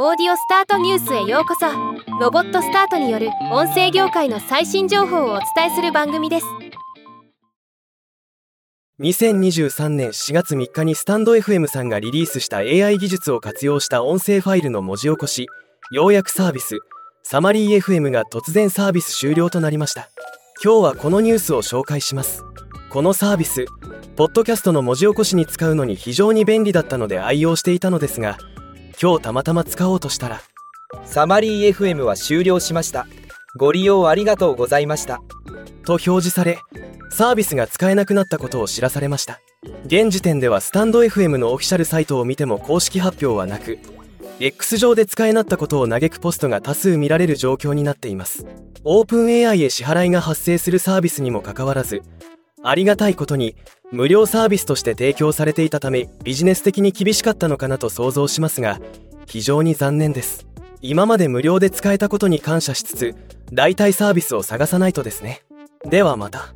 オーディオスタートニュースへようこそ。ロボットスタートによる音声業界の最新情報をお伝えする番組です。2023年4月3日にスタンド FM さんがリリースした AI 技術を活用した音声ファイルの文字起こしようやくサービスサマリー FM が突然サービス終了となりました。今日はこのニュースを紹介します。このサービスポッドキャストの文字起こしに使うのに非常に便利だったので愛用していたのですが今日たまたま使おうとしたらサマリー FM は終了しました。ご利用ありがとうございました。と表示されサービスが使えなくなったことを知らされました。現時点ではスタンド FM のオフィシャルサイトを見ても公式発表はなく X 上で使えなったことを嘆くポストが多数見られる状況になっています。オープン AI へ支払いが発生するサービスにもかかわらずありがたいことに無料サービスとして提供されていたためビジネス的に厳しかったのかなと想像しますが非常に残念です。今まで無料で使えたことに感謝しつつ代替サービスを探さないとですね。ではまた。